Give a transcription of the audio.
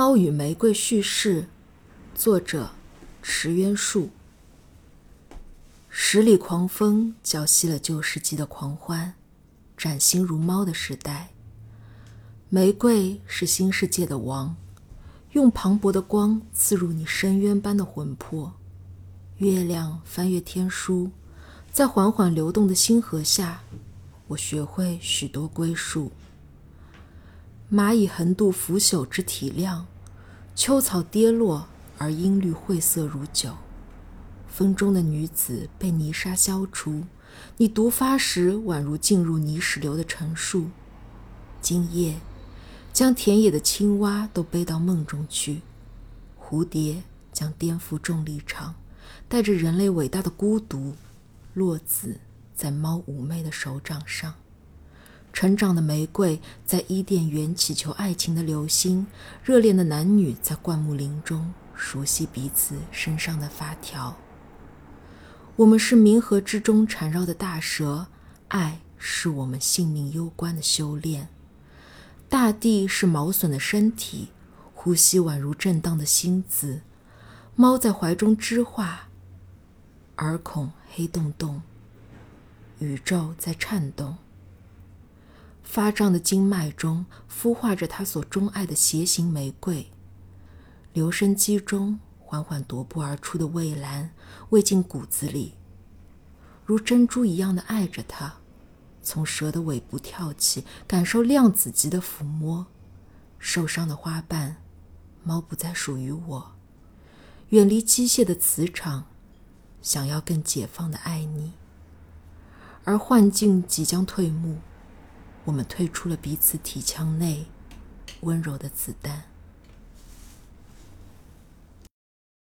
《猫与玫瑰》叙事，作者池渊树。十里狂风搅熄了旧世纪的狂欢，崭新如猫的时代。玫瑰是新世界的王，用磅礴的光刺入你深渊般的魂魄。月亮翻阅天书，在缓缓流动的星河下，我学会许多归宿。蚂蚁横渡腐朽之体量，秋草跌落而音律晦涩如酒。风中的女子被泥沙消除，你毒发时宛如进入泥石流的陈述。今夜，将田野的青蛙都背到梦中去。蝴蝶将颠覆重力场，带着人类伟大的孤独，落子在猫妩媚的手掌上。成长的玫瑰在伊甸园祈求爱情的流星，热恋的男女在灌木林中熟悉彼此身上的发条。我们是冥河之中缠绕的大蛇，爱是我们性命攸关的修炼。大地是毛笋的身体，呼吸宛如震荡的星子。猫在怀中织画，耳孔黑洞洞，宇宙在颤动。发胀的经脉中孵化着他所钟爱的斜形玫瑰，留声机中缓缓踱步而出的蔚蓝喂进骨子里，如珍珠一样的爱着他。从蛇的尾部跳起，感受量子级的抚摸。受伤的花瓣，猫不再属于我。远离机械的磁场，想要更解放的爱你。而幻境即将退幕。我们退出了彼此体腔内温柔的子弹。